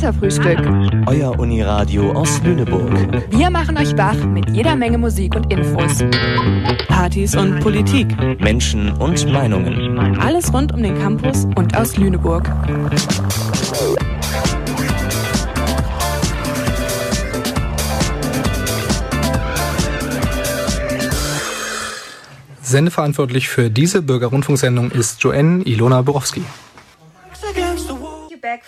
Katerfrühstück. Euer Uniradio aus Lüneburg. Wir machen euch wach mit jeder Menge Musik und Infos. Partys und Politik. Menschen und Meinungen. Alles rund um den Campus und aus Lüneburg. Sendeverantwortlich für diese Bürgerrundfunksendung ist Joanne Ilona Borowski.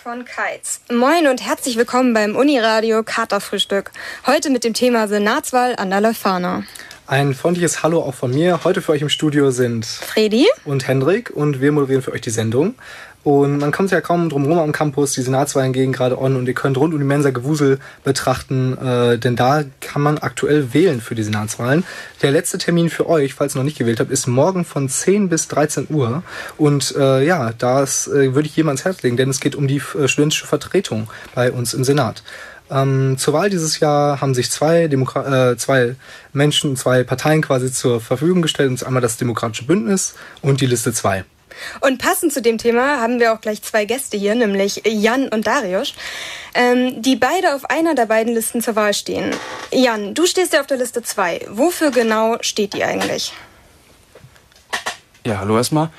Von Kites. Moin und herzlich willkommen beim Uniradio Katerfrühstück. Heute mit dem Thema Senatswahl an der Leuphana. Ein freundliches Hallo auch von mir. Heute für euch im Studio sind Fredi und Hendrik und wir moderieren für euch die Sendung. Und man kommt ja kaum drum rum am Campus, die Senatswahlen gehen gerade on und ihr könnt rund um die Mensa Gewusel betrachten, äh, denn da kann man aktuell wählen für die Senatswahlen. Der letzte Termin für euch, falls ihr noch nicht gewählt habt, ist morgen von 10 bis 13 Uhr. Und äh, ja, das äh, würde ich jedem ans Herz legen, denn es geht um die äh, studentische Vertretung bei uns im Senat. Ähm, zur Wahl dieses Jahr haben sich zwei, Demokra äh, zwei Menschen, zwei Parteien quasi zur Verfügung gestellt. Und einmal das Demokratische Bündnis und die Liste 2. Und passend zu dem Thema haben wir auch gleich zwei Gäste hier, nämlich Jan und Darius, ähm, die beide auf einer der beiden Listen zur Wahl stehen. Jan, du stehst ja auf der Liste 2. Wofür genau steht die eigentlich? Ja, hallo erstmal.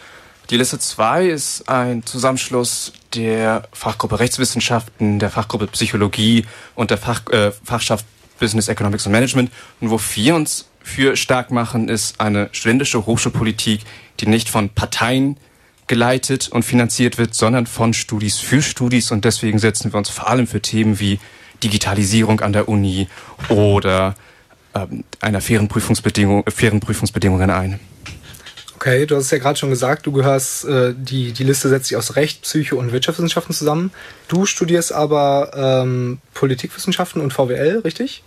Die Liste 2 ist ein Zusammenschluss der Fachgruppe Rechtswissenschaften, der Fachgruppe Psychologie und der Fach, äh, Fachschaft Business Economics und Management. Und wo wir uns für stark machen, ist eine studentische Hochschulpolitik, die nicht von Parteien geleitet und finanziert wird, sondern von Studis für Studis. Und deswegen setzen wir uns vor allem für Themen wie Digitalisierung an der Uni oder ähm, einer fairen, Prüfungsbedingung, fairen Prüfungsbedingungen ein. Okay, du hast es ja gerade schon gesagt, du gehörst, äh, die, die Liste setzt sich aus Recht, Psycho und Wirtschaftswissenschaften zusammen. Du studierst aber ähm, Politikwissenschaften und VWL, richtig?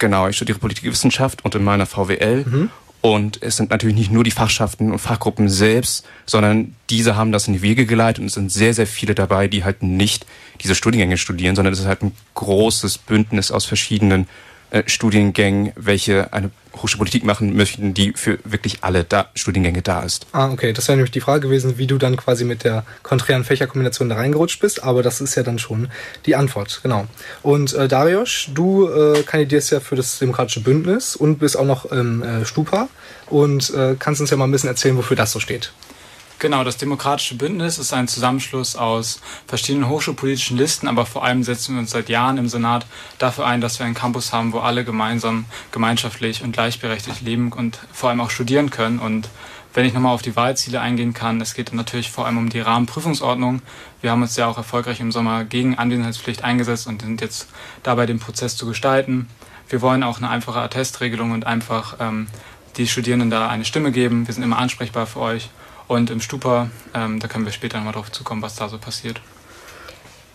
Genau, ich studiere Politikwissenschaft und in meiner VWL. Mhm. Und es sind natürlich nicht nur die Fachschaften und Fachgruppen selbst, sondern diese haben das in die Wege geleitet und es sind sehr, sehr viele dabei, die halt nicht diese Studiengänge studieren, sondern es ist halt ein großes Bündnis aus verschiedenen äh, Studiengängen, welche eine Hochschulpolitik machen möchten, die für wirklich alle da Studiengänge da ist. Ah, okay. Das wäre nämlich die Frage gewesen, wie du dann quasi mit der konträren Fächerkombination da reingerutscht bist, aber das ist ja dann schon die Antwort, genau. Und äh, Darius, du äh, kandidierst ja für das Demokratische Bündnis und bist auch noch im äh, Stupa und äh, kannst uns ja mal ein bisschen erzählen, wofür das so steht. Genau, das Demokratische Bündnis ist ein Zusammenschluss aus verschiedenen hochschulpolitischen Listen, aber vor allem setzen wir uns seit Jahren im Senat dafür ein, dass wir einen Campus haben, wo alle gemeinsam, gemeinschaftlich und gleichberechtigt leben und vor allem auch studieren können. Und wenn ich nochmal auf die Wahlziele eingehen kann, es geht natürlich vor allem um die Rahmenprüfungsordnung. Wir haben uns ja auch erfolgreich im Sommer gegen Anwesenheitspflicht eingesetzt und sind jetzt dabei, den Prozess zu gestalten. Wir wollen auch eine einfache Attestregelung und einfach ähm, die Studierenden da eine Stimme geben. Wir sind immer ansprechbar für euch und im Stupa, ähm, da können wir später nochmal drauf zukommen, was da so passiert.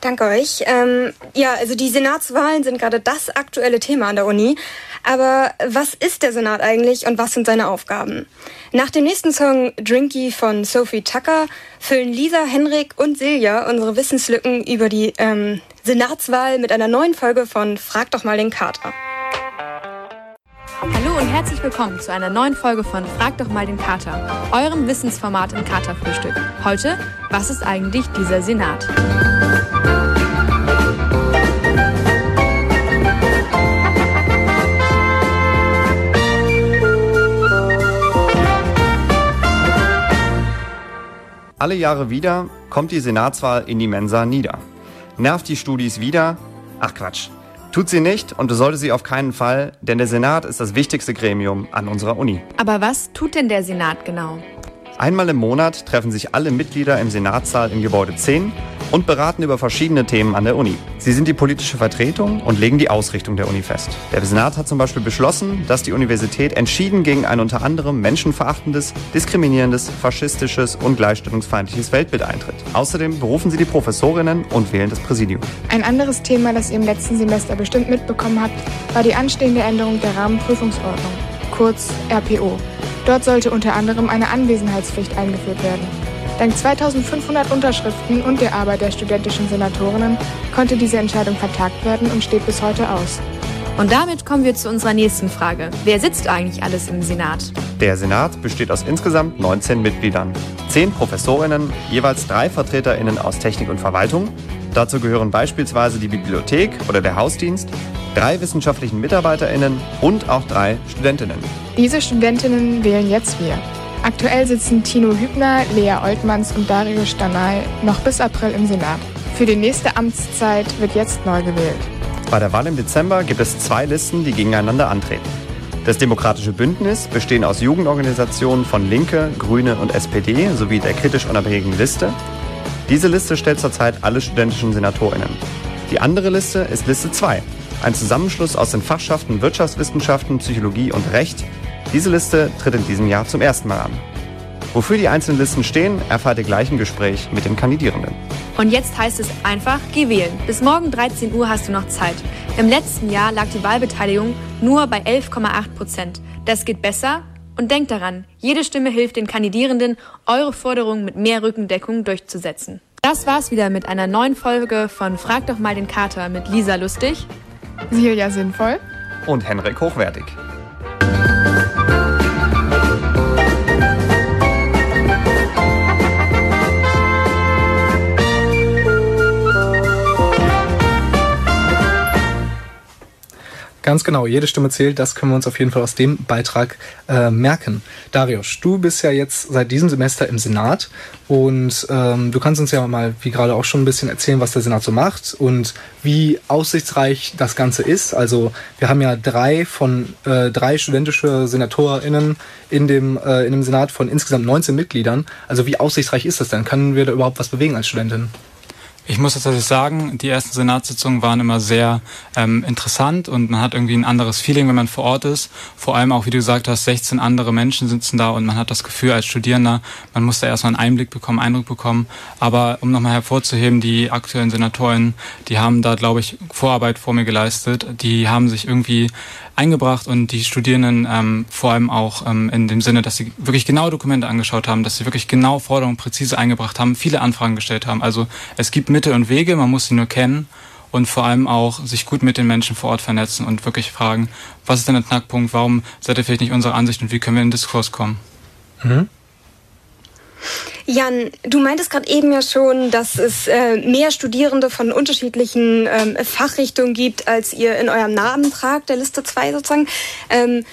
Danke euch. Ähm, ja, also die Senatswahlen sind gerade das aktuelle Thema an der Uni. Aber was ist der Senat eigentlich und was sind seine Aufgaben? Nach dem nächsten Song Drinky von Sophie Tucker füllen Lisa, Henrik und Silja unsere Wissenslücken über die ähm, Senatswahl mit einer neuen Folge von Frag doch mal den Kater. Herzlich willkommen zu einer neuen Folge von Frag doch mal den Kater, eurem Wissensformat im Katerfrühstück. Heute, was ist eigentlich dieser Senat? Alle Jahre wieder kommt die Senatswahl in die Mensa nieder. Nervt die Studis wieder? Ach Quatsch. Tut sie nicht und sollte sie auf keinen Fall, denn der Senat ist das wichtigste Gremium an unserer Uni. Aber was tut denn der Senat genau? Einmal im Monat treffen sich alle Mitglieder im Senatssaal in Gebäude 10 und beraten über verschiedene Themen an der Uni. Sie sind die politische Vertretung und legen die Ausrichtung der Uni fest. Der Senat hat zum Beispiel beschlossen, dass die Universität entschieden gegen ein unter anderem menschenverachtendes, diskriminierendes, faschistisches und gleichstellungsfeindliches Weltbild eintritt. Außerdem berufen sie die Professorinnen und wählen das Präsidium. Ein anderes Thema, das ihr im letzten Semester bestimmt mitbekommen habt, war die anstehende Änderung der Rahmenprüfungsordnung, kurz RPO. Dort sollte unter anderem eine Anwesenheitspflicht eingeführt werden. Dank 2500 Unterschriften und der Arbeit der studentischen Senatorinnen konnte diese Entscheidung vertagt werden und steht bis heute aus. Und damit kommen wir zu unserer nächsten Frage. Wer sitzt eigentlich alles im Senat? Der Senat besteht aus insgesamt 19 Mitgliedern. Zehn Professorinnen, jeweils drei VertreterInnen aus Technik und Verwaltung. Dazu gehören beispielsweise die Bibliothek oder der Hausdienst, drei wissenschaftlichen MitarbeiterInnen und auch drei Studentinnen. Diese Studentinnen wählen jetzt wir. Aktuell sitzen Tino Hübner, Lea Oltmanns und Dario Stanay noch bis April im Senat. Für die nächste Amtszeit wird jetzt neu gewählt. Bei der Wahl im Dezember gibt es zwei Listen, die gegeneinander antreten. Das Demokratische Bündnis, bestehen aus Jugendorganisationen von Linke, Grüne und SPD sowie der kritisch unabhängigen Liste. Diese Liste stellt zurzeit alle studentischen SenatorInnen. Die andere Liste ist Liste 2, ein Zusammenschluss aus den Fachschaften Wirtschaftswissenschaften, Psychologie und Recht. Diese Liste tritt in diesem Jahr zum ersten Mal an. Wofür die einzelnen Listen stehen, erfahrt ihr gleich im Gespräch mit den Kandidierenden. Und jetzt heißt es einfach, geh wählen. Bis morgen 13 Uhr hast du noch Zeit. Im letzten Jahr lag die Wahlbeteiligung nur bei 11,8 Prozent. Das geht besser. Und denkt daran, jede Stimme hilft den Kandidierenden, eure Forderungen mit mehr Rückendeckung durchzusetzen. Das war's wieder mit einer neuen Folge von Frag doch mal den Kater mit Lisa Lustig, Silja Sinnvoll und Henrik Hochwertig. Ganz genau, jede Stimme zählt, das können wir uns auf jeden Fall aus dem Beitrag äh, merken. Darius, du bist ja jetzt seit diesem Semester im Senat und ähm, du kannst uns ja mal, wie gerade auch schon ein bisschen erzählen, was der Senat so macht und wie aussichtsreich das Ganze ist. Also wir haben ja drei von äh, drei studentische SenatorInnen in dem, äh, in dem Senat von insgesamt 19 Mitgliedern. Also wie aussichtsreich ist das denn? Können wir da überhaupt was bewegen als Studentin? Ich muss tatsächlich sagen, die ersten Senatssitzungen waren immer sehr ähm, interessant und man hat irgendwie ein anderes Feeling, wenn man vor Ort ist. Vor allem auch, wie du gesagt hast, 16 andere Menschen sitzen da und man hat das Gefühl als Studierender, man muss da erstmal einen Einblick bekommen, Eindruck bekommen. Aber um nochmal hervorzuheben, die aktuellen Senatoren, die haben da, glaube ich, Vorarbeit vor mir geleistet. Die haben sich irgendwie eingebracht und die Studierenden ähm, vor allem auch ähm, in dem Sinne, dass sie wirklich genau Dokumente angeschaut haben, dass sie wirklich genau Forderungen präzise eingebracht haben, viele Anfragen gestellt haben. Also es gibt Mittel und Wege, man muss sie nur kennen und vor allem auch sich gut mit den Menschen vor Ort vernetzen und wirklich fragen, was ist denn der Knackpunkt, warum seid ihr vielleicht nicht unserer Ansicht und wie können wir in den Diskurs kommen? Mhm. Jan, du meintest gerade eben ja schon, dass es äh, mehr Studierende von unterschiedlichen ähm, Fachrichtungen gibt, als ihr in eurem Namen tragt, der Liste 2 sozusagen. Ähm,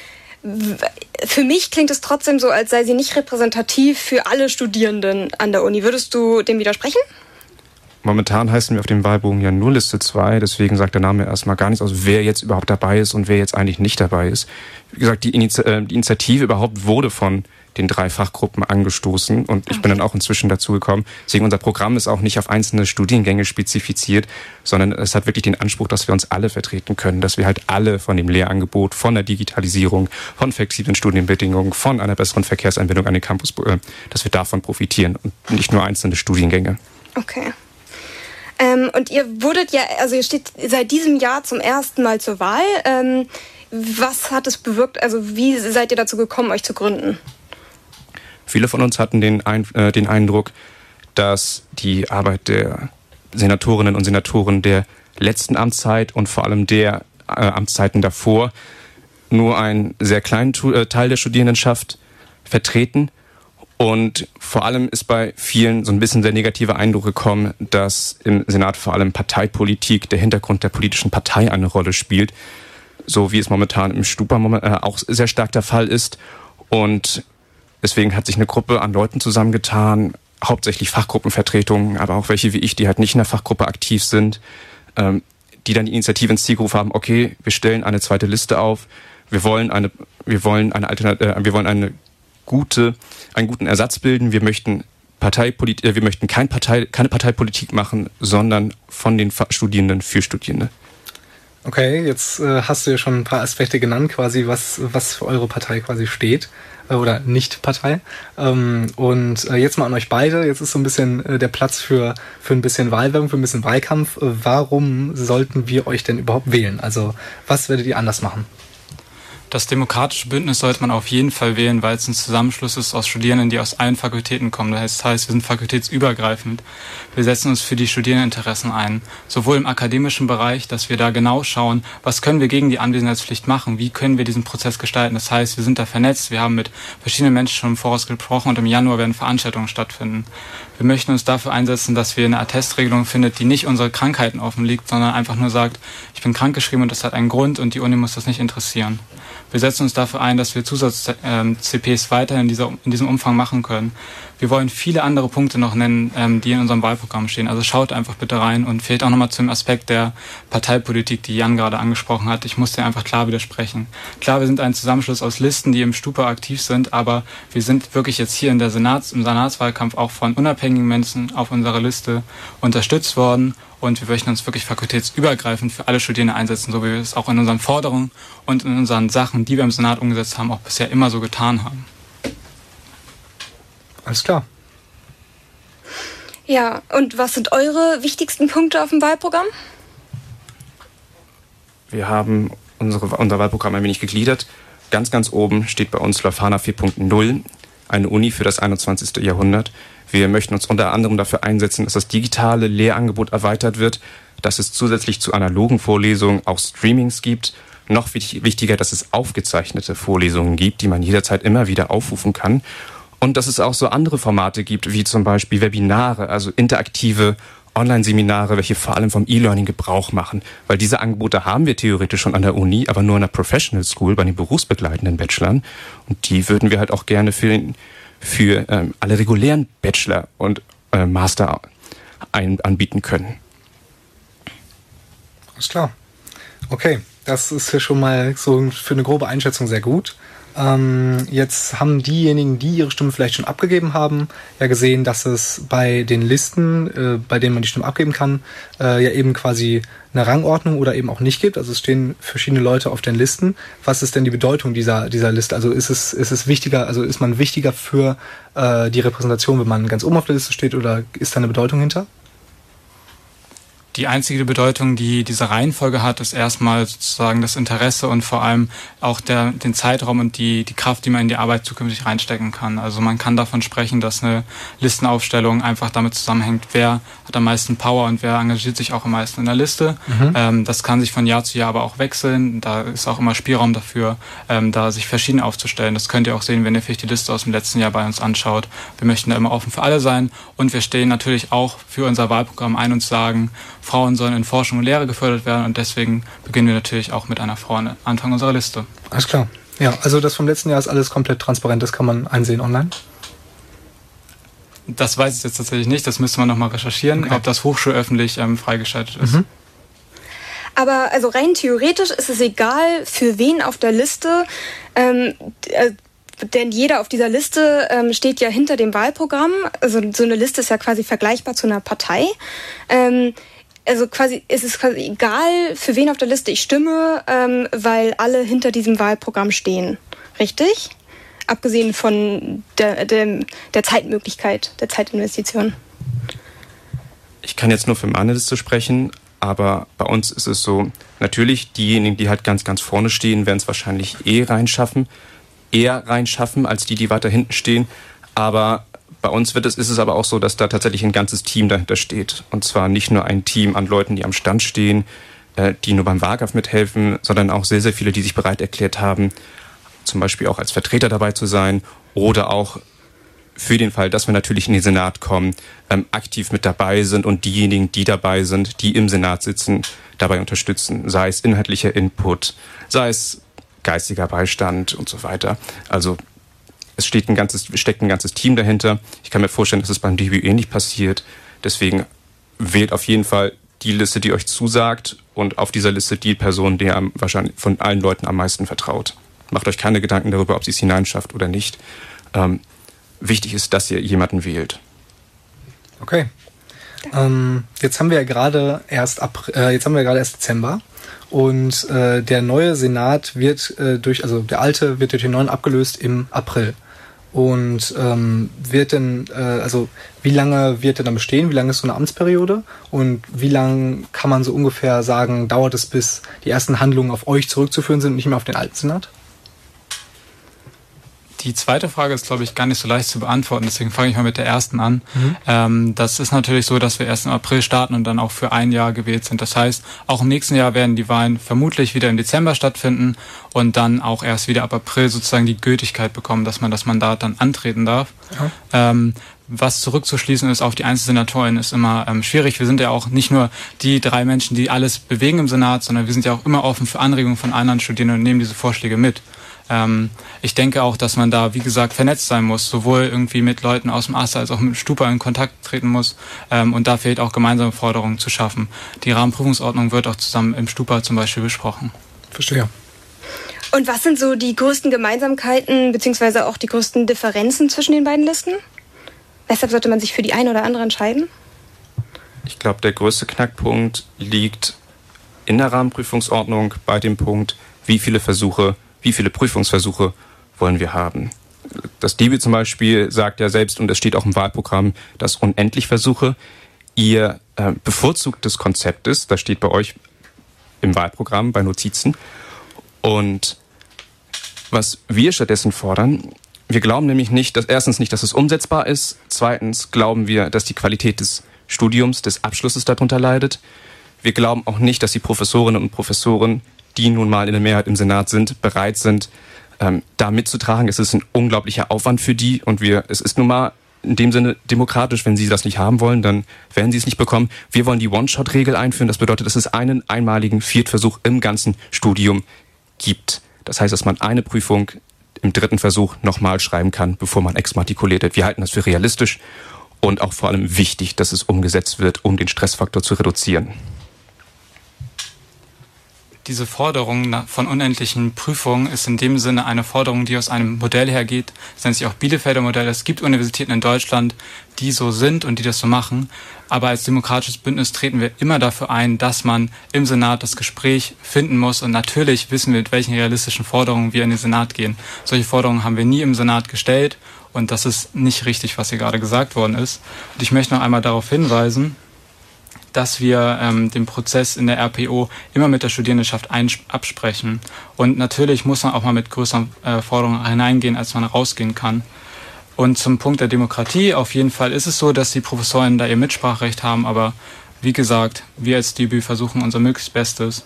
für mich klingt es trotzdem so, als sei sie nicht repräsentativ für alle Studierenden an der Uni. Würdest du dem widersprechen? Momentan heißen wir auf dem Wahlbogen ja nur Liste 2, deswegen sagt der Name erstmal gar nichts aus, wer jetzt überhaupt dabei ist und wer jetzt eigentlich nicht dabei ist. Wie gesagt, die, Initi äh, die Initiative überhaupt wurde von den drei Fachgruppen angestoßen und ich bin dann auch inzwischen dazu gekommen. Deswegen unser Programm ist auch nicht auf einzelne Studiengänge spezifiziert, sondern es hat wirklich den Anspruch, dass wir uns alle vertreten können, dass wir halt alle von dem Lehrangebot, von der Digitalisierung, von flexiblen Studienbedingungen, von einer besseren Verkehrsanbindung an den Campus, äh, dass wir davon profitieren und nicht nur einzelne Studiengänge. Okay. Ähm, und ihr wurdet ja, also ihr steht seit diesem Jahr zum ersten Mal zur Wahl. Ähm, was hat es bewirkt? Also wie seid ihr dazu gekommen, euch zu gründen? Viele von uns hatten den, Ein äh, den Eindruck, dass die Arbeit der Senatorinnen und Senatoren der letzten Amtszeit und vor allem der äh, Amtszeiten davor nur einen sehr kleinen äh, Teil der Studierendenschaft vertreten. Und vor allem ist bei vielen so ein bisschen der negative Eindruck gekommen, dass im Senat vor allem Parteipolitik, der Hintergrund der politischen Partei eine Rolle spielt, so wie es momentan im Stupa äh, auch sehr stark der Fall ist. Und Deswegen hat sich eine Gruppe an Leuten zusammengetan, hauptsächlich Fachgruppenvertretungen, aber auch welche wie ich, die halt nicht in der Fachgruppe aktiv sind, ähm, die dann die Initiative ins Ziel gerufen haben, okay, wir stellen eine zweite Liste auf, wir wollen eine, wir wollen eine Alternat äh, wir wollen eine gute, einen guten Ersatz bilden, wir möchten Parteipolit äh, wir möchten kein Partei, keine Parteipolitik machen, sondern von den Studierenden für Studierende. Okay, jetzt äh, hast du ja schon ein paar Aspekte genannt, quasi, was, was für eure Partei quasi steht äh, oder Nicht-Partei. Ähm, und äh, jetzt mal an euch beide. Jetzt ist so ein bisschen äh, der Platz für, für ein bisschen Wahlwerbung, für ein bisschen Wahlkampf. Äh, warum sollten wir euch denn überhaupt wählen? Also, was werdet ihr anders machen? Das demokratische Bündnis sollte man auf jeden Fall wählen, weil es ein Zusammenschluss ist aus Studierenden, die aus allen Fakultäten kommen. Das heißt, wir sind fakultätsübergreifend. Wir setzen uns für die Studierendeninteressen ein. Sowohl im akademischen Bereich, dass wir da genau schauen, was können wir gegen die Anwesenheitspflicht machen, wie können wir diesen Prozess gestalten. Das heißt, wir sind da vernetzt, wir haben mit verschiedenen Menschen schon im Voraus gesprochen und im Januar werden Veranstaltungen stattfinden. Wir möchten uns dafür einsetzen, dass wir eine Attestregelung findet, die nicht unsere Krankheiten offen liegt, sondern einfach nur sagt, ich bin krankgeschrieben und das hat einen Grund und die Uni muss das nicht interessieren. Wir setzen uns dafür ein, dass wir Zusatz-CPs weiter in, dieser, in diesem Umfang machen können. Wir wollen viele andere Punkte noch nennen, ähm, die in unserem Wahlprogramm stehen. Also schaut einfach bitte rein und vielleicht auch nochmal zum Aspekt der Parteipolitik, die Jan gerade angesprochen hat. Ich muss dir einfach klar widersprechen. Klar, wir sind ein Zusammenschluss aus Listen, die im Stupa aktiv sind, aber wir sind wirklich jetzt hier in der Senats, im Senatswahlkampf auch von unabhängigen Menschen auf unserer Liste unterstützt worden und wir möchten uns wirklich fakultätsübergreifend für alle Studierende einsetzen, so wie wir es auch in unseren Forderungen und in unseren Sachen, die wir im Senat umgesetzt haben, auch bisher immer so getan haben. Alles klar. Ja, und was sind eure wichtigsten Punkte auf dem Wahlprogramm? Wir haben unsere, unser Wahlprogramm ein wenig gegliedert. Ganz, ganz oben steht bei uns Lafana 4.0, eine Uni für das 21. Jahrhundert. Wir möchten uns unter anderem dafür einsetzen, dass das digitale Lehrangebot erweitert wird, dass es zusätzlich zu analogen Vorlesungen auch Streamings gibt. Noch wichtiger, dass es aufgezeichnete Vorlesungen gibt, die man jederzeit immer wieder aufrufen kann. Und dass es auch so andere Formate gibt, wie zum Beispiel Webinare, also interaktive Online-Seminare, welche vor allem vom E-Learning Gebrauch machen. Weil diese Angebote haben wir theoretisch schon an der Uni, aber nur in der Professional School, bei den berufsbegleitenden Bachelorn. Und die würden wir halt auch gerne für den für ähm, alle regulären Bachelor und äh, Master ein, anbieten können. Alles klar. Okay, das ist ja schon mal so für eine grobe Einschätzung sehr gut. Ähm, jetzt haben diejenigen, die ihre Stimme vielleicht schon abgegeben haben, ja gesehen, dass es bei den Listen, äh, bei denen man die Stimme abgeben kann, äh, ja eben quasi eine Rangordnung oder eben auch nicht gibt. Also es stehen verschiedene Leute auf den Listen. Was ist denn die Bedeutung dieser, dieser Liste? Also ist es, ist es wichtiger, also ist man wichtiger für äh, die Repräsentation, wenn man ganz oben auf der Liste steht oder ist da eine Bedeutung hinter? Die einzige Bedeutung, die diese Reihenfolge hat, ist erstmal sozusagen das Interesse und vor allem auch der, den Zeitraum und die, die Kraft, die man in die Arbeit zukünftig reinstecken kann. Also man kann davon sprechen, dass eine Listenaufstellung einfach damit zusammenhängt, wer hat am meisten Power und wer engagiert sich auch am meisten in der Liste. Mhm. Ähm, das kann sich von Jahr zu Jahr aber auch wechseln. Da ist auch immer Spielraum dafür, ähm, da sich verschieden aufzustellen. Das könnt ihr auch sehen, wenn ihr vielleicht die Liste aus dem letzten Jahr bei uns anschaut. Wir möchten da immer offen für alle sein und wir stehen natürlich auch für unser Wahlprogramm ein und sagen, Frauen sollen in Forschung und Lehre gefördert werden und deswegen beginnen wir natürlich auch mit einer Frau an Anfang unserer Liste. Alles klar. Ja, also das vom letzten Jahr ist alles komplett transparent, das kann man einsehen online. Das weiß ich jetzt tatsächlich nicht, das müsste man nochmal recherchieren, okay. ob das hochschulöffentlich ähm, freigeschaltet ist. Mhm. Aber also rein theoretisch ist es egal, für wen auf der Liste, ähm, äh, denn jeder auf dieser Liste ähm, steht ja hinter dem Wahlprogramm. Also so eine Liste ist ja quasi vergleichbar zu einer Partei. Ähm, also quasi es ist quasi egal, für wen auf der Liste ich stimme, ähm, weil alle hinter diesem Wahlprogramm stehen. Richtig? Abgesehen von der, der, der Zeitmöglichkeit, der Zeitinvestition. Ich kann jetzt nur für meine Liste sprechen, aber bei uns ist es so, natürlich diejenigen, die halt ganz, ganz vorne stehen, werden es wahrscheinlich eh reinschaffen, eher reinschaffen als die, die weiter hinten stehen. Aber bei uns wird es, ist es aber auch so, dass da tatsächlich ein ganzes Team dahinter steht. Und zwar nicht nur ein Team an Leuten, die am Stand stehen, äh, die nur beim Wahlkampf mithelfen, sondern auch sehr, sehr viele, die sich bereit erklärt haben, zum Beispiel auch als Vertreter dabei zu sein oder auch für den Fall, dass wir natürlich in den Senat kommen, ähm, aktiv mit dabei sind und diejenigen, die dabei sind, die im Senat sitzen, dabei unterstützen, sei es inhaltlicher Input, sei es geistiger Beistand und so weiter. Also es steht ein ganzes, steckt ein ganzes Team dahinter. Ich kann mir vorstellen, dass es beim Debüt ähnlich passiert. Deswegen wählt auf jeden Fall die Liste, die euch zusagt und auf dieser Liste die Person, die ihr wahrscheinlich von allen Leuten am meisten vertraut. Macht euch keine Gedanken darüber, ob sie es hineinschafft oder nicht. Ähm, wichtig ist, dass ihr jemanden wählt. Okay. Ähm, jetzt haben wir ja gerade erst ab, äh, jetzt haben wir gerade erst Dezember und äh, der neue Senat wird äh, durch, also der alte wird durch den neuen abgelöst im April. Und ähm, wird denn, äh, also wie lange wird er dann bestehen? Wie lange ist so eine Amtsperiode? Und wie lange kann man so ungefähr sagen, dauert es, bis die ersten Handlungen auf euch zurückzuführen sind und nicht mehr auf den alten Senat? Die zweite Frage ist, glaube ich, gar nicht so leicht zu beantworten. Deswegen fange ich mal mit der ersten an. Mhm. Ähm, das ist natürlich so, dass wir erst im April starten und dann auch für ein Jahr gewählt sind. Das heißt, auch im nächsten Jahr werden die Wahlen vermutlich wieder im Dezember stattfinden und dann auch erst wieder ab April sozusagen die Gültigkeit bekommen, dass man das Mandat dann antreten darf. Ja. Ähm, was zurückzuschließen ist auf die Einzelsenatoren ist immer ähm, schwierig. Wir sind ja auch nicht nur die drei Menschen, die alles bewegen im Senat, sondern wir sind ja auch immer offen für Anregungen von anderen Studierenden und nehmen diese Vorschläge mit. Ähm, ich denke auch, dass man da, wie gesagt, vernetzt sein muss, sowohl irgendwie mit Leuten aus dem AStA als auch mit Stupa in Kontakt treten muss ähm, und da fehlt auch gemeinsame Forderungen zu schaffen. Die Rahmenprüfungsordnung wird auch zusammen im Stupa zum Beispiel besprochen. Verstehe. Und was sind so die größten Gemeinsamkeiten beziehungsweise auch die größten Differenzen zwischen den beiden Listen? Weshalb sollte man sich für die eine oder andere entscheiden? Ich glaube, der größte Knackpunkt liegt in der Rahmenprüfungsordnung bei dem Punkt, wie viele Versuche wie viele Prüfungsversuche wollen wir haben. Das DIBI zum Beispiel sagt ja selbst, und es steht auch im Wahlprogramm, dass unendlich Versuche ihr äh, bevorzugtes Konzept ist. Das steht bei euch im Wahlprogramm, bei Notizen. Und was wir stattdessen fordern, wir glauben nämlich nicht, dass erstens nicht, dass es umsetzbar ist. Zweitens glauben wir, dass die Qualität des Studiums, des Abschlusses darunter leidet. Wir glauben auch nicht, dass die Professorinnen und Professoren die nun mal in der Mehrheit im Senat sind, bereit sind, ähm, da mitzutragen. Es ist ein unglaublicher Aufwand für die und wir, es ist nun mal in dem Sinne demokratisch, wenn sie das nicht haben wollen, dann werden sie es nicht bekommen. Wir wollen die One-Shot-Regel einführen. Das bedeutet, dass es einen einmaligen Viertversuch im ganzen Studium gibt. Das heißt, dass man eine Prüfung im dritten Versuch nochmal schreiben kann, bevor man exmatrikuliert wird. Wir halten das für realistisch und auch vor allem wichtig, dass es umgesetzt wird, um den Stressfaktor zu reduzieren diese Forderung von unendlichen Prüfungen ist in dem Sinne eine Forderung, die aus einem Modell hergeht. Es nennt sich auch Bielefelder Modell. Es gibt Universitäten in Deutschland, die so sind und die das so machen. Aber als demokratisches Bündnis treten wir immer dafür ein, dass man im Senat das Gespräch finden muss. Und natürlich wissen wir, mit welchen realistischen Forderungen wir in den Senat gehen. Solche Forderungen haben wir nie im Senat gestellt. Und das ist nicht richtig, was hier gerade gesagt worden ist. Und ich möchte noch einmal darauf hinweisen, dass wir ähm, den Prozess in der RPO immer mit der Studierendenschaft absprechen. Und natürlich muss man auch mal mit größeren äh, Forderungen hineingehen, als man rausgehen kann. Und zum Punkt der Demokratie, auf jeden Fall ist es so, dass die Professoren da ihr Mitspracherecht haben, aber wie gesagt, wir als DBÜ versuchen unser möglichst Bestes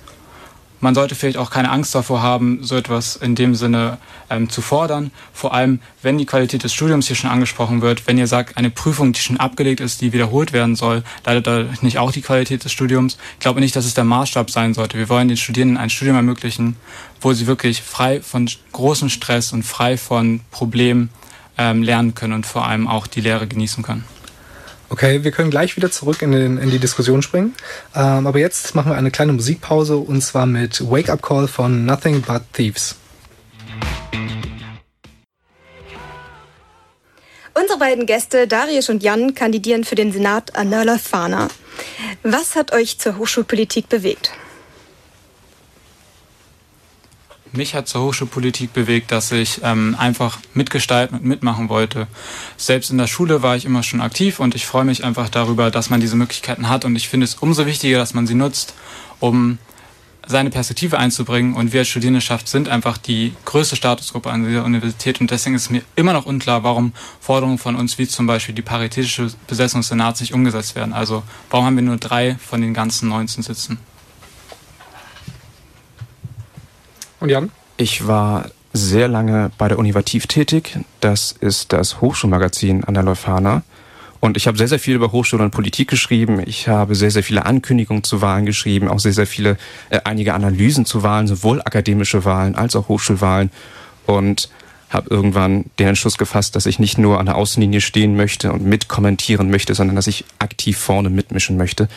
man sollte vielleicht auch keine Angst davor haben, so etwas in dem Sinne ähm, zu fordern. Vor allem, wenn die Qualität des Studiums hier schon angesprochen wird, wenn ihr sagt, eine Prüfung, die schon abgelegt ist, die wiederholt werden soll, leidet dadurch nicht auch die Qualität des Studiums. Ich glaube nicht, dass es der Maßstab sein sollte. Wir wollen den Studierenden ein Studium ermöglichen, wo sie wirklich frei von großem Stress und frei von Problemen ähm, lernen können und vor allem auch die Lehre genießen können. Okay, wir können gleich wieder zurück in, den, in die Diskussion springen. Ähm, aber jetzt machen wir eine kleine Musikpause und zwar mit Wake Up Call von Nothing But Thieves. Unsere beiden Gäste, Darius und Jan, kandidieren für den Senat an der Leuphana. Was hat euch zur Hochschulpolitik bewegt? Mich hat zur Hochschulpolitik bewegt, dass ich ähm, einfach mitgestalten und mitmachen wollte. Selbst in der Schule war ich immer schon aktiv und ich freue mich einfach darüber, dass man diese Möglichkeiten hat und ich finde es umso wichtiger, dass man sie nutzt, um seine Perspektive einzubringen und wir als Studierendenschaft sind einfach die größte Statusgruppe an dieser Universität und deswegen ist mir immer noch unklar, warum Forderungen von uns wie zum Beispiel die paritätische Besetzung des Senats nicht umgesetzt werden. Also warum haben wir nur drei von den ganzen 19 Sitzen? Und Jan? Ich war sehr lange bei der Univativ tätig. Das ist das Hochschulmagazin an der Leuphana. Und ich habe sehr, sehr viel über Hochschule und Politik geschrieben. Ich habe sehr, sehr viele Ankündigungen zu Wahlen geschrieben, auch sehr, sehr viele, äh, einige Analysen zu Wahlen, sowohl akademische Wahlen als auch Hochschulwahlen. Und habe irgendwann den Entschluss gefasst, dass ich nicht nur an der Außenlinie stehen möchte und mitkommentieren möchte, sondern dass ich aktiv vorne mitmischen möchte.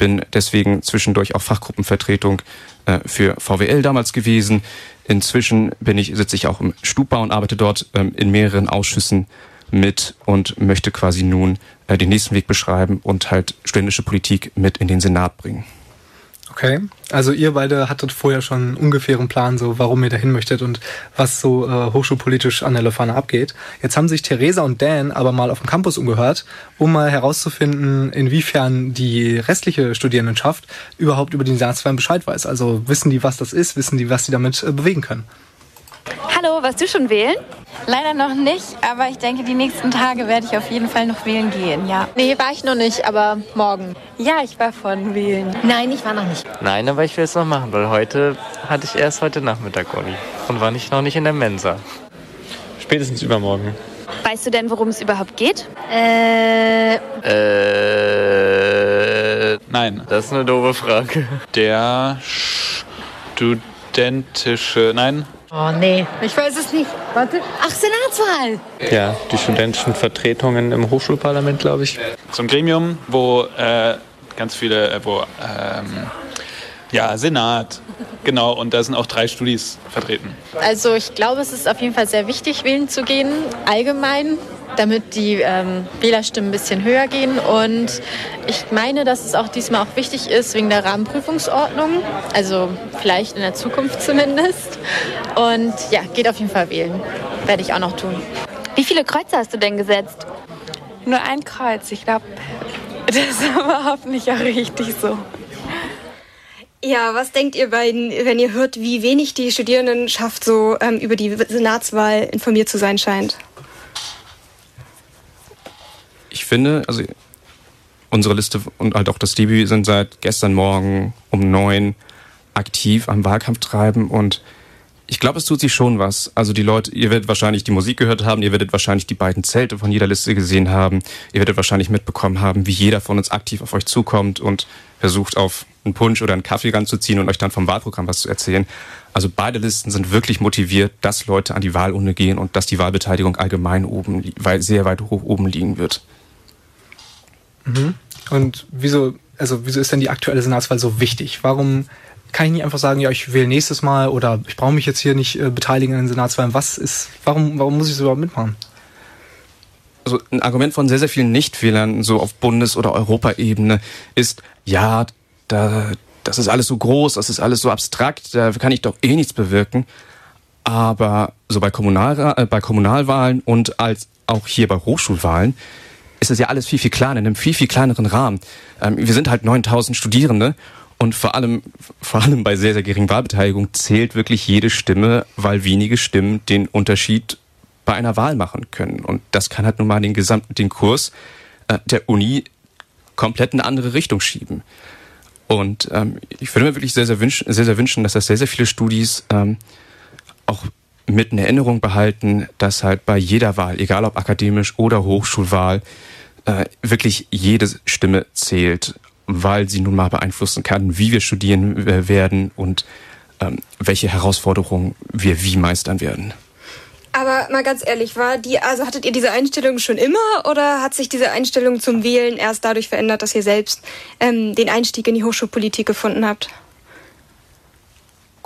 Bin deswegen zwischendurch auch Fachgruppenvertretung äh, für VWL damals gewesen. Inzwischen bin ich, sitze ich auch im Stubbau und arbeite dort ähm, in mehreren Ausschüssen mit und möchte quasi nun äh, den nächsten Weg beschreiben und halt studentische Politik mit in den Senat bringen. Okay, also ihr beide hattet vorher schon einen ungefähren Plan, so warum ihr dahin möchtet und was so äh, hochschulpolitisch an der Lefana abgeht. Jetzt haben sich Theresa und Dan aber mal auf dem Campus umgehört, um mal herauszufinden, inwiefern die restliche Studierendenschaft überhaupt über den Senatswahlen Bescheid weiß. Also wissen die, was das ist, wissen die, was sie damit äh, bewegen können. Hallo, warst du schon wählen? Leider noch nicht, aber ich denke, die nächsten Tage werde ich auf jeden Fall noch wählen gehen, ja. Nee, war ich noch nicht, aber morgen. Ja, ich war von wählen. Nein, ich war noch nicht. Nein, aber ich will es noch machen, weil heute hatte ich erst heute Nachmittag Uni und war nicht noch nicht in der Mensa. Spätestens übermorgen. Weißt du denn, worum es überhaupt geht? Äh. Äh. Nein. Das ist eine doofe Frage. Der studentische. Nein. Oh nee, ich weiß es nicht. Warte. Ach, Senatswahl. Ja, die studentischen Vertretungen im Hochschulparlament, glaube ich. So ein Gremium, wo äh, ganz viele, äh, wo ähm, ja, Senat, genau, und da sind auch drei Studis vertreten. Also ich glaube, es ist auf jeden Fall sehr wichtig, wählen zu gehen, allgemein, damit die ähm, Wählerstimmen ein bisschen höher gehen. Und ich meine, dass es auch diesmal auch wichtig ist wegen der Rahmenprüfungsordnung, also vielleicht in der Zukunft zumindest. Und ja, geht auf jeden Fall wählen, werde ich auch noch tun. Wie viele Kreuze hast du denn gesetzt? Nur ein Kreuz. Ich glaube, das ist überhaupt nicht auch richtig so. Ja, was denkt ihr beiden, wenn ihr hört, wie wenig die Studierendenschaft so ähm, über die Senatswahl informiert zu sein scheint? Ich finde, also unsere Liste und halt auch das Debüt sind seit gestern Morgen um neun aktiv am Wahlkampf treiben und ich glaube, es tut sich schon was. Also die Leute, ihr werdet wahrscheinlich die Musik gehört haben, ihr werdet wahrscheinlich die beiden Zelte von jeder Liste gesehen haben, ihr werdet wahrscheinlich mitbekommen haben, wie jeder von uns aktiv auf euch zukommt und versucht auf einen Punsch oder einen Kaffee ranzuziehen und euch dann vom Wahlprogramm was zu erzählen. Also beide Listen sind wirklich motiviert, dass Leute an die Wahlurne gehen und dass die Wahlbeteiligung allgemein oben, sehr weit hoch oben liegen wird. Mhm. Und wieso, also wieso ist denn die aktuelle Senatswahl so wichtig? Warum kann ich nicht einfach sagen, ja, ich wähle nächstes Mal oder ich brauche mich jetzt hier nicht äh, beteiligen an den Senatswahlen? Was ist, warum, warum muss ich so überhaupt mitmachen? Also ein Argument von sehr, sehr vielen Nichtwählern, so auf Bundes- oder Europaebene, ist, ja, da, das ist alles so groß, das ist alles so abstrakt, da kann ich doch eh nichts bewirken. Aber so bei, Kommunal, äh, bei Kommunalwahlen und als auch hier bei Hochschulwahlen ist es ja alles viel, viel kleiner, in einem viel, viel kleineren Rahmen. Ähm, wir sind halt 9000 Studierende und vor allem, vor allem bei sehr, sehr geringen Wahlbeteiligung zählt wirklich jede Stimme, weil wenige Stimmen den Unterschied bei einer Wahl machen können. Und das kann halt nun mal den gesamten den Kurs äh, der Uni komplett in eine andere Richtung schieben. Und ähm, ich würde mir wirklich sehr, sehr, wünschen, sehr, sehr wünschen, dass das sehr, sehr viele Studis ähm, auch mit in Erinnerung behalten, dass halt bei jeder Wahl, egal ob akademisch oder Hochschulwahl, äh, wirklich jede Stimme zählt, weil sie nun mal beeinflussen kann, wie wir studieren äh, werden und ähm, welche Herausforderungen wir wie meistern werden. Aber mal ganz ehrlich, war die, also hattet ihr diese Einstellung schon immer oder hat sich diese Einstellung zum Wählen erst dadurch verändert, dass ihr selbst ähm, den Einstieg in die Hochschulpolitik gefunden habt?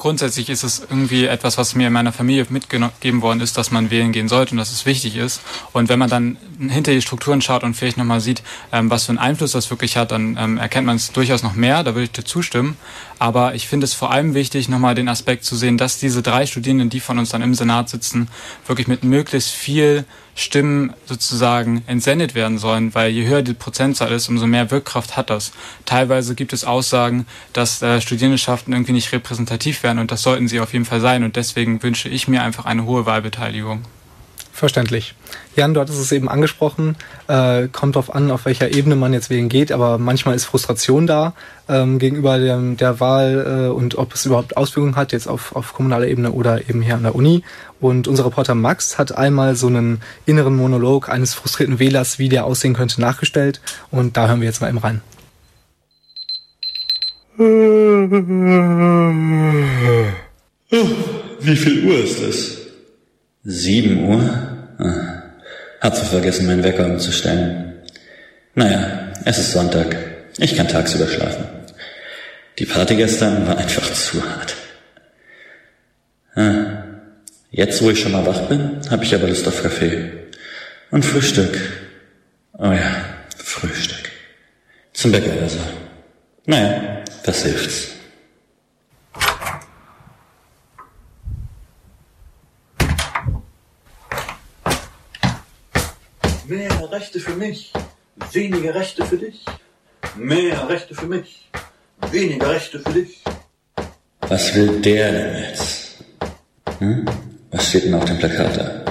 Grundsätzlich ist es irgendwie etwas, was mir in meiner Familie mitgegeben worden ist, dass man wählen gehen sollte und dass es wichtig ist. Und wenn man dann hinter die Strukturen schaut und vielleicht nochmal sieht, ähm, was für einen Einfluss das wirklich hat, dann ähm, erkennt man es durchaus noch mehr. Da würde ich dir zustimmen. Aber ich finde es vor allem wichtig, nochmal den Aspekt zu sehen, dass diese drei Studierenden, die von uns dann im Senat sitzen, wirklich mit möglichst viel Stimmen sozusagen entsendet werden sollen, weil je höher die Prozentzahl ist, umso mehr Wirkkraft hat das. Teilweise gibt es Aussagen, dass äh, Studierendenschaften irgendwie nicht repräsentativ werden und das sollten sie auf jeden Fall sein und deswegen wünsche ich mir einfach eine hohe Wahlbeteiligung. Verständlich. Jan, du hattest es eben angesprochen, äh, kommt darauf an, auf welcher Ebene man jetzt wählen geht, aber manchmal ist Frustration da ähm, gegenüber der, der Wahl äh, und ob es überhaupt Auswirkungen hat, jetzt auf, auf kommunaler Ebene oder eben hier an der Uni. Und unser Reporter Max hat einmal so einen inneren Monolog eines frustrierten Wählers, wie der aussehen könnte, nachgestellt und da hören wir jetzt mal eben rein. Wie viel Uhr ist es? Sieben Uhr? Ah, hab so vergessen, meinen Wecker umzustellen. Naja, es ist Sonntag. Ich kann tagsüber schlafen. Die Party gestern war einfach zu hart. Ah, jetzt, wo ich schon mal wach bin, habe ich aber Lust auf Kaffee. Und Frühstück. Oh ja, Frühstück. Zum Bäcker also. Naja, was hilft's? Mehr Rechte für mich, weniger Rechte für dich. Mehr Rechte für mich, weniger Rechte für dich. Was will der denn jetzt? Hm? Was steht denn auf dem Plakat da?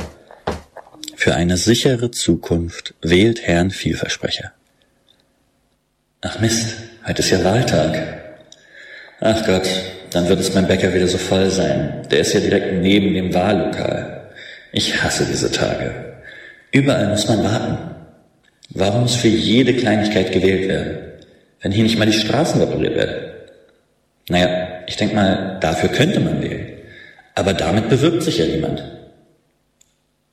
Für eine sichere Zukunft wählt Herrn Vielversprecher. Ach Mist, heute ist ja Wahltag. Ach Gott, dann wird es beim Bäcker wieder so voll sein. Der ist ja direkt neben dem Wahllokal. Ich hasse diese Tage. Überall muss man warten. Warum muss für jede Kleinigkeit gewählt werden, wenn hier nicht mal die Straßen repariert werden? Naja, ich denke mal, dafür könnte man wählen. Aber damit bewirbt sich ja niemand.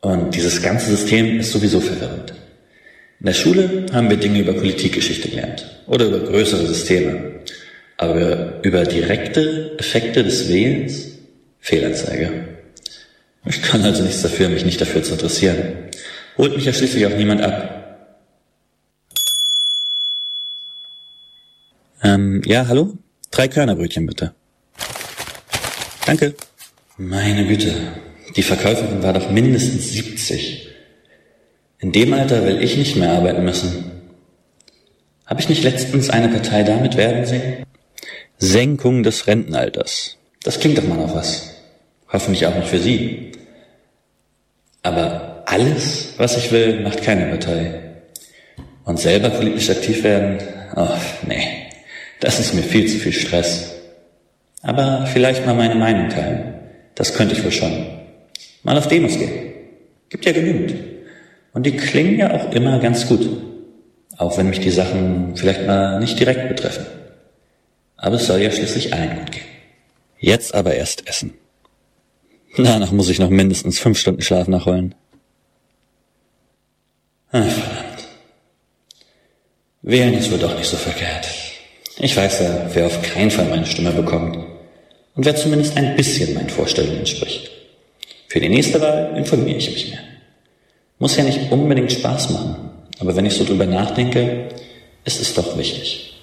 Und dieses ganze System ist sowieso verwirrend. In der Schule haben wir Dinge über Politikgeschichte gelernt oder über größere Systeme. Aber über direkte Effekte des Wählens Fehlanzeige. Ich kann also nichts dafür, mich nicht dafür zu interessieren. Holt mich ja schließlich auch niemand ab. Ähm, ja, hallo? Drei Körnerbrötchen bitte. Danke. Meine Güte, die Verkäuferin war doch mindestens 70. In dem Alter will ich nicht mehr arbeiten müssen. Habe ich nicht letztens eine Partei damit werden sehen? Senkung des Rentenalters. Das klingt doch mal noch was. Hoffentlich auch nicht für Sie. Aber alles, was ich will, macht keine Partei. Und selber politisch aktiv werden? Oh, nee. Das ist mir viel zu viel Stress. Aber vielleicht mal meine Meinung teilen. Das könnte ich wohl schon. Mal auf Demos gehen. Gibt ja genügend. Und die klingen ja auch immer ganz gut. Auch wenn mich die Sachen vielleicht mal nicht direkt betreffen. Aber es soll ja schließlich allen gut gehen. Jetzt aber erst essen. Danach muss ich noch mindestens fünf Stunden Schlaf nachholen. Ach, verdammt. Wählen ist wohl doch nicht so verkehrt. Ich weiß ja, wer auf keinen Fall meine Stimme bekommt. Und wer zumindest ein bisschen meinen Vorstellungen entspricht. Für die nächste Wahl informiere ich mich mehr. Muss ja nicht unbedingt Spaß machen. Aber wenn ich so drüber nachdenke, ist es doch wichtig.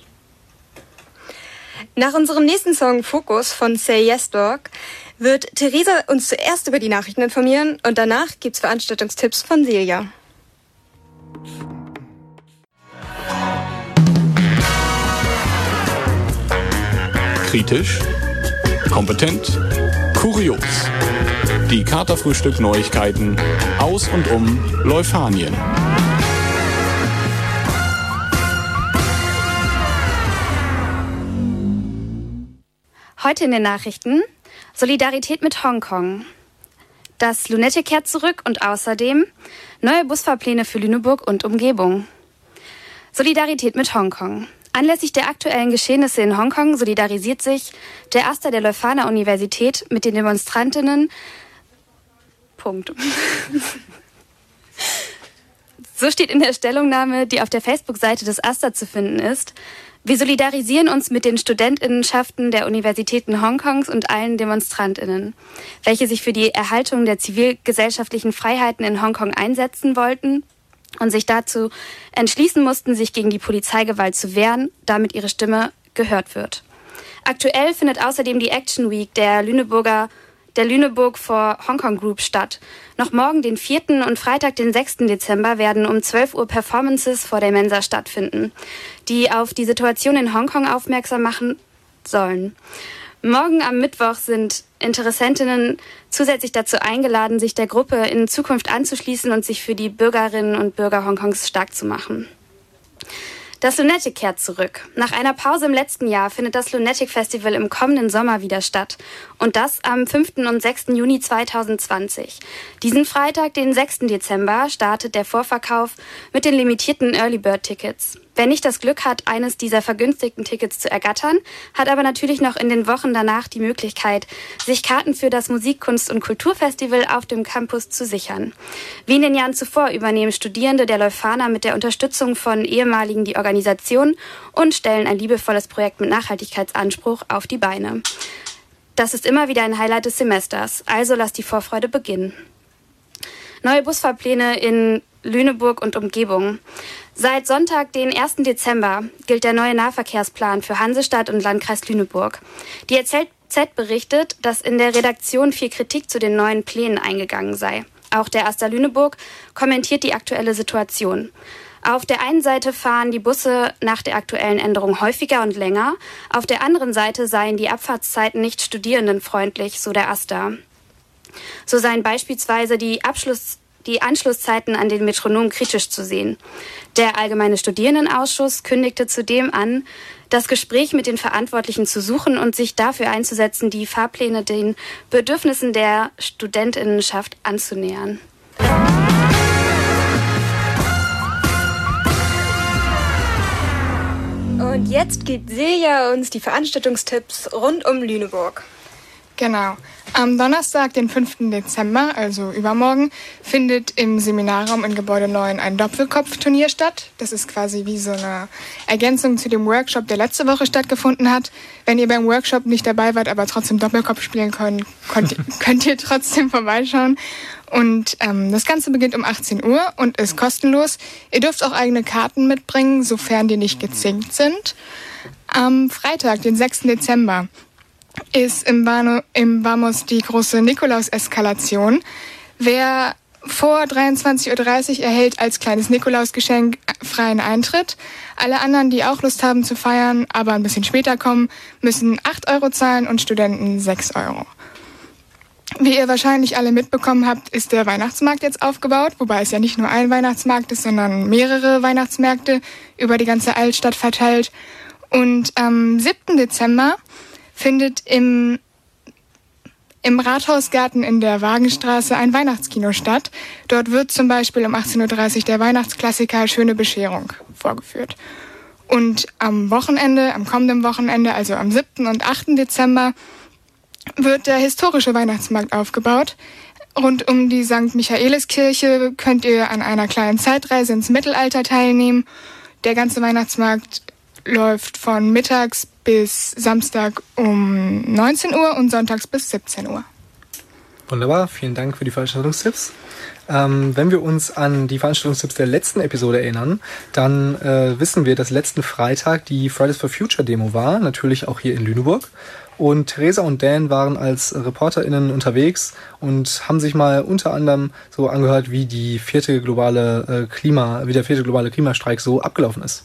Nach unserem nächsten Song Fokus von Say Yes Dog wird Theresa uns zuerst über die Nachrichten informieren und danach gibt's Veranstaltungstipps von Silja. Kritisch, kompetent, kurios. Die Katerfrühstück Neuigkeiten aus und um Leufanien. Heute in den Nachrichten Solidarität mit Hongkong. Das Lunette kehrt zurück und außerdem neue Busfahrpläne für Lüneburg und Umgebung. Solidarität mit Hongkong. Anlässlich der aktuellen Geschehnisse in Hongkong solidarisiert sich der Aster der Leuphana Universität mit den Demonstrantinnen. Punkt. so steht in der Stellungnahme, die auf der Facebook-Seite des Aster zu finden ist. Wir solidarisieren uns mit den Studentinnenschaften der Universitäten Hongkongs und allen Demonstrantinnen, welche sich für die Erhaltung der zivilgesellschaftlichen Freiheiten in Hongkong einsetzen wollten und sich dazu entschließen mussten, sich gegen die Polizeigewalt zu wehren, damit ihre Stimme gehört wird. Aktuell findet außerdem die Action Week der Lüneburger der Lüneburg for Hongkong Group statt. Noch morgen, den 4. und Freitag, den 6. Dezember, werden um 12 Uhr Performances vor der Mensa stattfinden, die auf die Situation in Hongkong aufmerksam machen sollen. Morgen am Mittwoch sind Interessentinnen zusätzlich dazu eingeladen, sich der Gruppe in Zukunft anzuschließen und sich für die Bürgerinnen und Bürger Hongkongs stark zu machen. Das Lunatic kehrt zurück. Nach einer Pause im letzten Jahr findet das Lunatic Festival im kommenden Sommer wieder statt. Und das am 5. und 6. Juni 2020. Diesen Freitag, den 6. Dezember, startet der Vorverkauf mit den limitierten Early Bird Tickets. Wer nicht das Glück hat, eines dieser vergünstigten Tickets zu ergattern, hat aber natürlich noch in den Wochen danach die Möglichkeit, sich Karten für das Musik-, Kunst- und Kulturfestival auf dem Campus zu sichern. Wie in den Jahren zuvor übernehmen Studierende der Leuphana mit der Unterstützung von ehemaligen die Organisation und stellen ein liebevolles Projekt mit Nachhaltigkeitsanspruch auf die Beine. Das ist immer wieder ein Highlight des Semesters, also lasst die Vorfreude beginnen. Neue Busfahrpläne in Lüneburg und Umgebung. Seit Sonntag, den 1. Dezember, gilt der neue Nahverkehrsplan für Hansestadt und Landkreis Lüneburg. Die EZ berichtet, dass in der Redaktion viel Kritik zu den neuen Plänen eingegangen sei. Auch der Aster Lüneburg kommentiert die aktuelle Situation. Auf der einen Seite fahren die Busse nach der aktuellen Änderung häufiger und länger, auf der anderen Seite seien die Abfahrtszeiten nicht studierendenfreundlich, so der Aster. So seien beispielsweise die Abschluss die Anschlusszeiten an den Metronom kritisch zu sehen. Der Allgemeine Studierendenausschuss kündigte zudem an, das Gespräch mit den Verantwortlichen zu suchen und sich dafür einzusetzen, die Fahrpläne den Bedürfnissen der Studentinnenschaft anzunähern. Und jetzt gibt Silja uns die Veranstaltungstipps rund um Lüneburg. Genau. Am Donnerstag, den 5. Dezember, also übermorgen, findet im Seminarraum in Gebäude 9 ein Doppelkopfturnier statt. Das ist quasi wie so eine Ergänzung zu dem Workshop, der letzte Woche stattgefunden hat. Wenn ihr beim Workshop nicht dabei wart, aber trotzdem Doppelkopf spielen könnt, könnt, könnt ihr trotzdem vorbeischauen. Und ähm, das Ganze beginnt um 18 Uhr und ist kostenlos. Ihr dürft auch eigene Karten mitbringen, sofern die nicht gezinkt sind. Am Freitag, den 6. Dezember, ist im, Bano, im Vamos die große Nikolaus-Eskalation. Wer vor 23.30 Uhr erhält als kleines Nikolausgeschenk freien Eintritt. Alle anderen, die auch Lust haben zu feiern, aber ein bisschen später kommen, müssen 8 Euro zahlen und Studenten 6 Euro. Wie ihr wahrscheinlich alle mitbekommen habt, ist der Weihnachtsmarkt jetzt aufgebaut, wobei es ja nicht nur ein Weihnachtsmarkt ist, sondern mehrere Weihnachtsmärkte über die ganze Altstadt verteilt. Und am 7. Dezember findet im, im Rathausgarten in der Wagenstraße ein Weihnachtskino statt. Dort wird zum Beispiel um 18.30 Uhr der Weihnachtsklassiker Schöne Bescherung vorgeführt. Und am Wochenende, am kommenden Wochenende, also am 7. und 8. Dezember, wird der historische Weihnachtsmarkt aufgebaut. Rund um die St. Michaeliskirche könnt ihr an einer kleinen Zeitreise ins Mittelalter teilnehmen. Der ganze Weihnachtsmarkt läuft von mittags bis Samstag um 19 Uhr und sonntags bis 17 Uhr. Wunderbar, vielen Dank für die Veranstaltungstipps. Ähm, wenn wir uns an die Veranstaltungstipps der letzten Episode erinnern, dann äh, wissen wir, dass letzten Freitag die Fridays for Future Demo war, natürlich auch hier in Lüneburg. Und Theresa und Dan waren als ReporterInnen unterwegs und haben sich mal unter anderem so angehört, wie die vierte globale äh, Klima, wie der vierte globale Klimastreik so abgelaufen ist.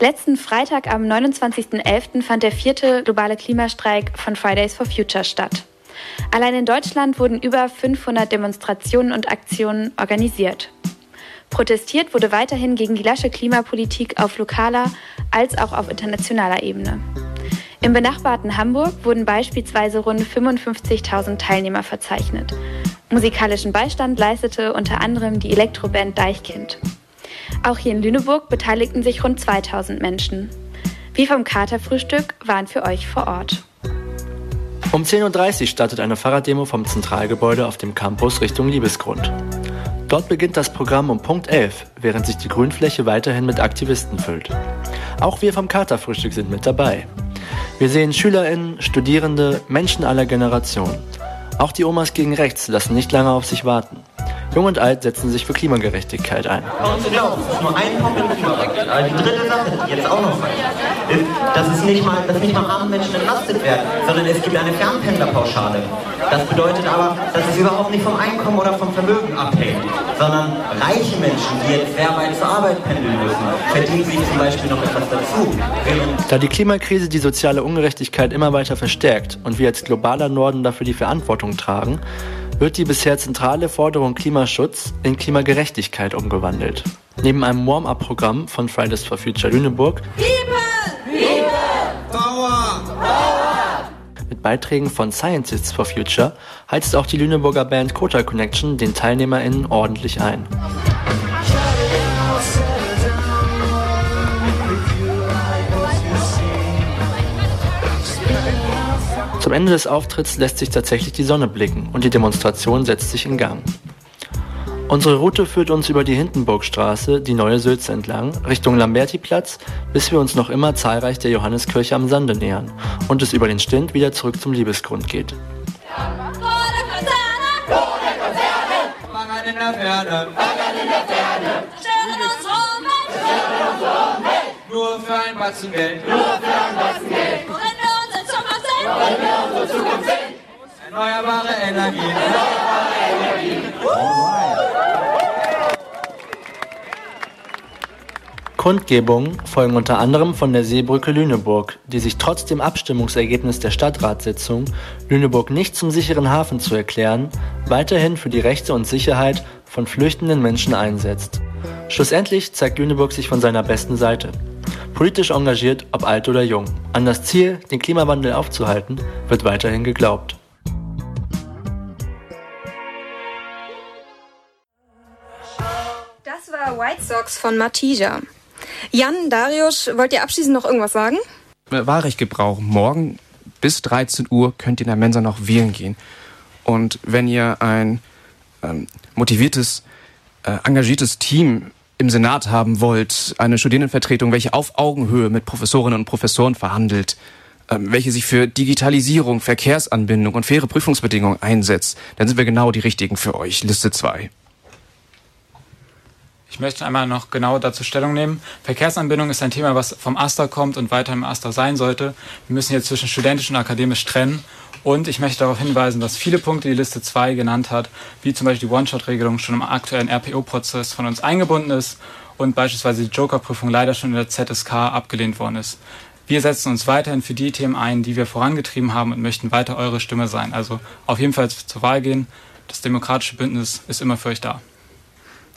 Letzten Freitag am 29.11. fand der vierte globale Klimastreik von Fridays for Future statt. Allein in Deutschland wurden über 500 Demonstrationen und Aktionen organisiert. Protestiert wurde weiterhin gegen die lasche Klimapolitik auf lokaler als auch auf internationaler Ebene. Im benachbarten Hamburg wurden beispielsweise rund 55.000 Teilnehmer verzeichnet. Musikalischen Beistand leistete unter anderem die Elektroband Deichkind. Auch hier in Lüneburg beteiligten sich rund 2000 Menschen. Wie vom Katerfrühstück waren für euch vor Ort. Um 10.30 Uhr startet eine Fahrraddemo vom Zentralgebäude auf dem Campus Richtung Liebesgrund. Dort beginnt das Programm um Punkt 11, während sich die Grünfläche weiterhin mit Aktivisten füllt. Auch wir vom Katerfrühstück sind mit dabei. Wir sehen SchülerInnen, Studierende, Menschen aller Generationen. Auch die Omas gegen rechts lassen nicht lange auf sich warten. Jung und Alt setzen sich für Klimagerechtigkeit ein. Kaum zu glauben, es ist nur ein Punkt im Klimawandel. Aber die dritte Sache, die jetzt auch noch falsch ist, dass es nicht mal, dass nicht mal arme Menschen entlastet werden, sondern es gibt eine Fernpendlerpauschale. Das bedeutet aber, dass es überhaupt nicht vom Einkommen oder vom Vermögen abhängt, sondern reiche Menschen, die jetzt sehr weit zur Arbeit pendeln müssen, verdienen sich zum Beispiel noch etwas dazu. Da die Klimakrise die soziale Ungerechtigkeit immer weiter verstärkt und wir als globaler Norden dafür die Verantwortung tragen, wird die bisher zentrale Forderung Klimaschutz in Klimagerechtigkeit umgewandelt. Neben einem Warm-up-Programm von Fridays for Future Lüneburg mit Beiträgen von Scientists for Future heizt auch die Lüneburger Band Kota Connection den TeilnehmerInnen ordentlich ein. Zum Ende des Auftritts lässt sich tatsächlich die Sonne blicken und die Demonstration setzt sich in Gang. Unsere Route führt uns über die Hindenburgstraße, die neue Sülze entlang, Richtung Lambertiplatz, bis wir uns noch immer zahlreich der Johanneskirche am Sande nähern und es über den Stint wieder zurück zum Liebesgrund geht. Nur für ein Batzen Geld. Nur für ein Batzen Geld. Worin wir unsere Zukunft sehen. Erneuerbare Energie. Erneuerbare Energie. Kundgebungen folgen unter anderem von der Seebrücke Lüneburg, die sich trotz dem Abstimmungsergebnis der Stadtratssitzung, Lüneburg nicht zum sicheren Hafen zu erklären, weiterhin für die Rechte und Sicherheit von flüchtenden Menschen einsetzt. Schlussendlich zeigt Lüneburg sich von seiner besten Seite. Politisch engagiert, ob alt oder jung. An das Ziel, den Klimawandel aufzuhalten, wird weiterhin geglaubt. Das war White Sox von Matija. Jan, Darius, wollt ihr abschließend noch irgendwas sagen? Wahlrecht Morgen bis 13 Uhr könnt ihr in der Mensa noch wählen gehen. Und wenn ihr ein ähm, motiviertes, äh, engagiertes Team im Senat haben wollt, eine Studierendenvertretung, welche auf Augenhöhe mit Professorinnen und Professoren verhandelt, ähm, welche sich für Digitalisierung, Verkehrsanbindung und faire Prüfungsbedingungen einsetzt, dann sind wir genau die richtigen für euch. Liste 2. Ich möchte einmal noch genau dazu Stellung nehmen. Verkehrsanbindung ist ein Thema, was vom AStA kommt und weiter im AStA sein sollte. Wir müssen hier zwischen studentisch und akademisch trennen. Und ich möchte darauf hinweisen, dass viele Punkte, die Liste 2 genannt hat, wie zum Beispiel die One-Shot-Regelung, schon im aktuellen RPO-Prozess von uns eingebunden ist und beispielsweise die Joker-Prüfung leider schon in der ZSK abgelehnt worden ist. Wir setzen uns weiterhin für die Themen ein, die wir vorangetrieben haben und möchten weiter eure Stimme sein. Also auf jeden Fall zur Wahl gehen. Das demokratische Bündnis ist immer für euch da.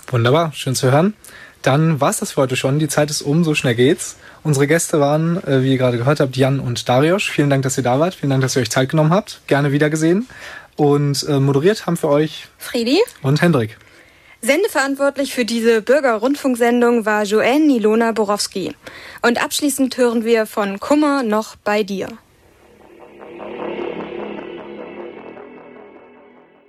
Wunderbar, schön zu hören. Dann war's das für heute schon. Die Zeit ist um, so schnell geht's. Unsere Gäste waren, äh, wie ihr gerade gehört habt, Jan und Darius. Vielen Dank, dass ihr da wart. Vielen Dank, dass ihr euch Zeit genommen habt. Gerne wiedergesehen. Und äh, moderiert haben für euch Friedi und Hendrik. Sendeverantwortlich für diese Bürgerrundfunksendung war Joanne Nilona Borowski. Und abschließend hören wir von Kummer noch bei dir.